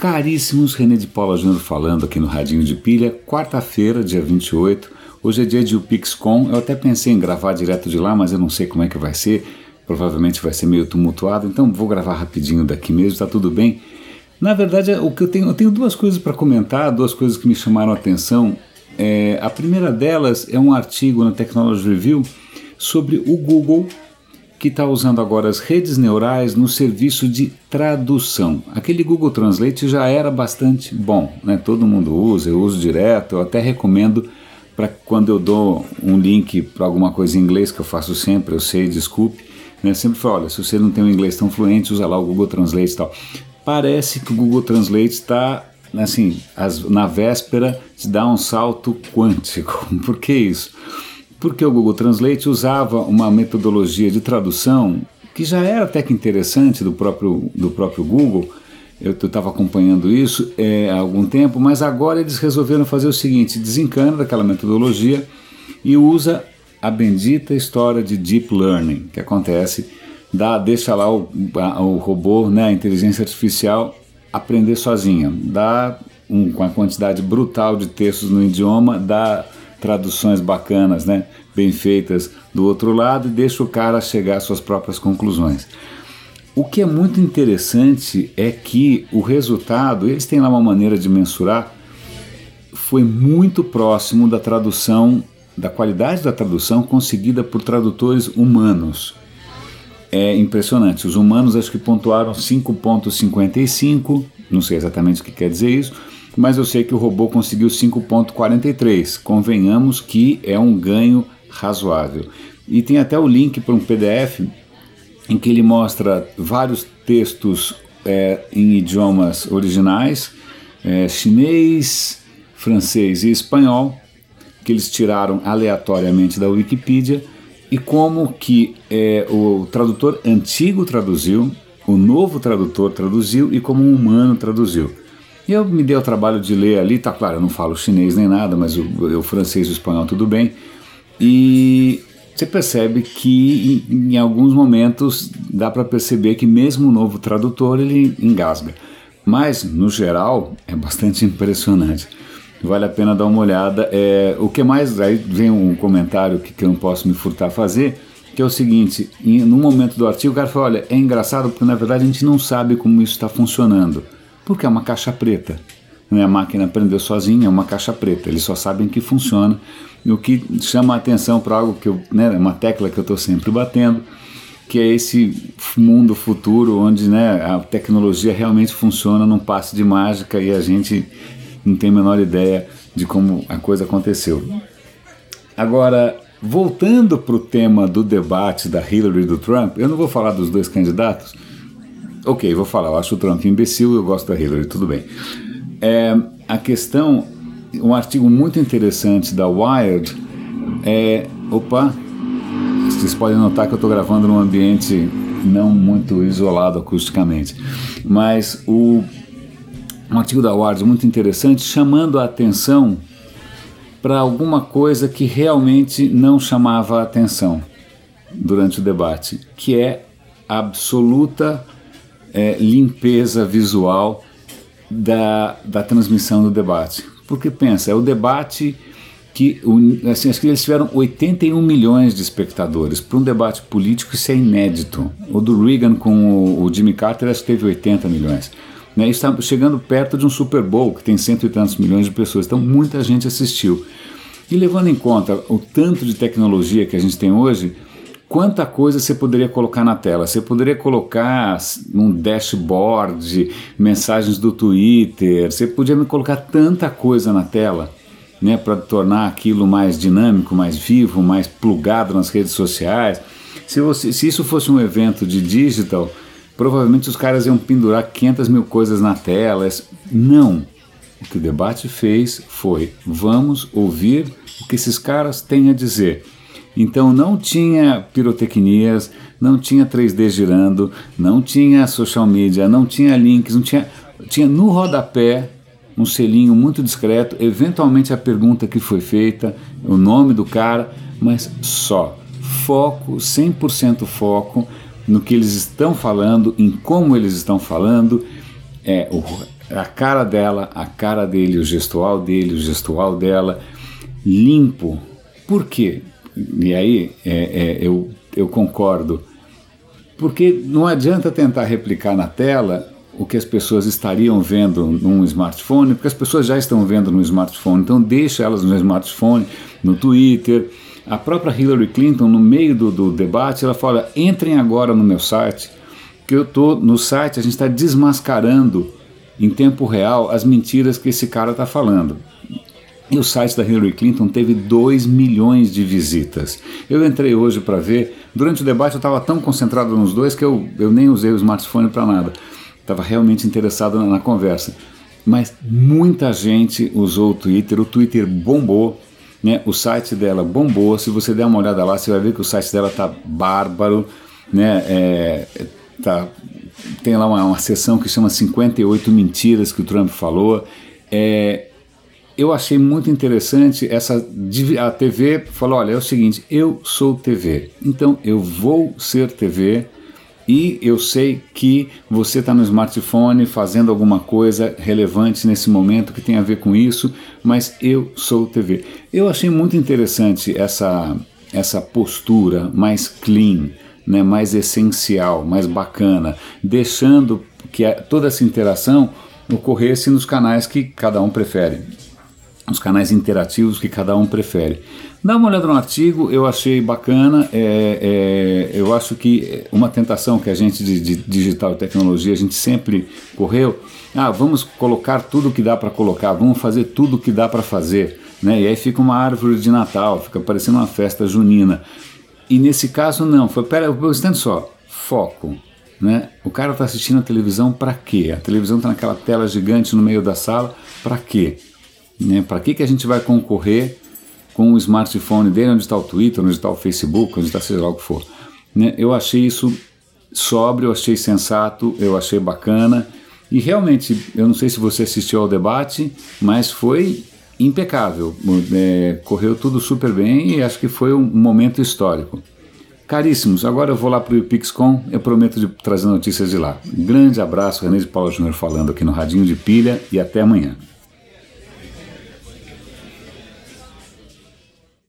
caríssimos, René de Paula Júnior falando aqui no Radinho de Pilha, quarta-feira, dia 28. Hoje é dia de UPixCon. Eu até pensei em gravar direto de lá, mas eu não sei como é que vai ser. Provavelmente vai ser meio tumultuado, então vou gravar rapidinho daqui mesmo, tá tudo bem. Na verdade, o que eu tenho, eu tenho duas coisas para comentar, duas coisas que me chamaram a atenção. É, a primeira delas é um artigo na Technology Review sobre o Google que está usando agora as redes neurais no serviço de tradução. Aquele Google Translate já era bastante bom, né? todo mundo usa, eu uso direto, eu até recomendo para quando eu dou um link para alguma coisa em inglês, que eu faço sempre, eu sei, desculpe, né? sempre falo, olha, se você não tem um inglês tão fluente, usa lá o Google Translate e tal. Parece que o Google Translate está assim, as, na véspera de dar um salto quântico. Por que isso? Porque o Google Translate usava uma metodologia de tradução que já era até que interessante do próprio, do próprio Google. Eu estava acompanhando isso é, há algum tempo, mas agora eles resolveram fazer o seguinte: desencana daquela metodologia e usa a bendita história de deep learning que acontece, dá, deixa lá o, a, o robô, né, a inteligência artificial aprender sozinha, dá um, uma quantidade brutal de textos no idioma, dá traduções bacanas, né, bem feitas do outro lado e deixa o cara chegar às suas próprias conclusões. O que é muito interessante é que o resultado, eles têm lá uma maneira de mensurar, foi muito próximo da tradução, da qualidade da tradução conseguida por tradutores humanos. É impressionante. Os humanos acho que pontuaram 5.55, não sei exatamente o que quer dizer isso, mas eu sei que o robô conseguiu 5.43. Convenhamos que é um ganho razoável. E tem até o link para um PDF em que ele mostra vários textos é, em idiomas originais, é, chinês, francês e espanhol, que eles tiraram aleatoriamente da Wikipedia, e como que é, o tradutor antigo traduziu, o novo tradutor traduziu e como um humano traduziu. E eu me dei o trabalho de ler ali, tá claro, eu não falo chinês nem nada, mas o, o francês e o espanhol tudo bem. E você percebe que em, em alguns momentos dá para perceber que mesmo o novo tradutor ele engasga. Mas, no geral, é bastante impressionante. Vale a pena dar uma olhada. É, o que mais? Aí vem um comentário que, que eu não posso me furtar a fazer, que é o seguinte: em, no momento do artigo, o cara fala: olha, é engraçado porque na verdade a gente não sabe como isso está funcionando porque é uma caixa preta. É a máquina aprendeu sozinha, é uma caixa preta. Eles só sabem que funciona. E o que chama a atenção para algo que eu, né, uma tecla que eu estou sempre batendo, que é esse mundo futuro onde né, a tecnologia realmente funciona num passe de mágica e a gente não tem a menor ideia de como a coisa aconteceu. Agora, voltando para o tema do debate da Hillary e do Trump, eu não vou falar dos dois candidatos, Ok, vou falar. Eu acho o Trump imbecil, eu gosto da Hillary, tudo bem. É, a questão, um artigo muito interessante da Wired é. Opa! Vocês podem notar que eu estou gravando num ambiente não muito isolado acusticamente. Mas o, um artigo da Wired muito interessante chamando a atenção para alguma coisa que realmente não chamava a atenção durante o debate, que é a absoluta é, limpeza visual da, da transmissão do debate. Porque pensa, é o debate que, assim, acho que eles tiveram 81 milhões de espectadores. Para um debate político isso é inédito. O do Reagan com o, Jimmy Carter acho que teve 80 milhões. Né? Está chegando perto de um Super Bowl que tem cento e tantos milhões de pessoas. Então muita gente assistiu. E levando em conta o tanto de tecnologia que a gente tem hoje, quanta coisa você poderia colocar na tela. Você poderia colocar um dashboard, mensagens do Twitter, você podia colocar tanta coisa na tela. Né, para tornar aquilo mais dinâmico, mais vivo, mais plugado nas redes sociais. Se, você, se isso fosse um evento de digital, provavelmente os caras iam pendurar 500 mil coisas na tela. Não. O que o debate fez foi: vamos ouvir o que esses caras têm a dizer. Então não tinha pirotecnias, não tinha 3D girando, não tinha social media, não tinha links, não tinha. Tinha no rodapé um selinho muito discreto, eventualmente a pergunta que foi feita, o nome do cara, mas só. Foco, 100% foco no que eles estão falando, em como eles estão falando. É, o, a cara dela, a cara dele, o gestual dele, o gestual dela, limpo. Por quê? E aí é, é, eu, eu concordo. Porque não adianta tentar replicar na tela o que as pessoas estariam vendo num smartphone, porque as pessoas já estão vendo no smartphone, então deixa elas no smartphone, no Twitter. A própria Hillary Clinton, no meio do, do debate, ela fala: entrem agora no meu site, que eu estou no site, a gente está desmascarando em tempo real as mentiras que esse cara está falando. E o site da Hillary Clinton teve 2 milhões de visitas. Eu entrei hoje para ver, durante o debate eu estava tão concentrado nos dois que eu, eu nem usei o smartphone para nada. Estava realmente interessado na, na conversa. Mas muita gente usou o Twitter, o Twitter bombou, né? o site dela bombou. Se você der uma olhada lá, você vai ver que o site dela tá bárbaro, né? É, tá, tem lá uma, uma seção que chama 58 mentiras que o Trump falou. É, eu achei muito interessante essa a TV falou, olha, é o seguinte, eu sou TV, então eu vou ser TV e eu sei que você está no smartphone fazendo alguma coisa relevante nesse momento que tem a ver com isso, mas eu sou TV. Eu achei muito interessante essa essa postura mais clean, né, mais essencial, mais bacana, deixando que toda essa interação ocorresse nos canais que cada um prefere os canais interativos que cada um prefere. Dá uma olhada no artigo, eu achei bacana. É, é, eu acho que uma tentação que a gente de, de digital e tecnologia a gente sempre correu. Ah, vamos colocar tudo que dá para colocar, vamos fazer tudo que dá para fazer, né? E aí fica uma árvore de Natal, fica parecendo uma festa junina. E nesse caso não, foi pera, instante só, foco, né? O cara está assistindo a televisão para quê? A televisão está naquela tela gigante no meio da sala, para quê? Né? Para que, que a gente vai concorrer com o smartphone dele, onde está o Twitter, onde está o Facebook, onde está seja lá o que for. Né? Eu achei isso sóbrio, eu achei sensato, eu achei bacana. E realmente, eu não sei se você assistiu ao debate, mas foi impecável. É, correu tudo super bem e acho que foi um momento histórico. Caríssimos, agora eu vou lá para o PixCon, eu prometo de trazer notícias de lá. Um grande abraço, René de Paula Júnior falando aqui no Radinho de Pilha e até amanhã.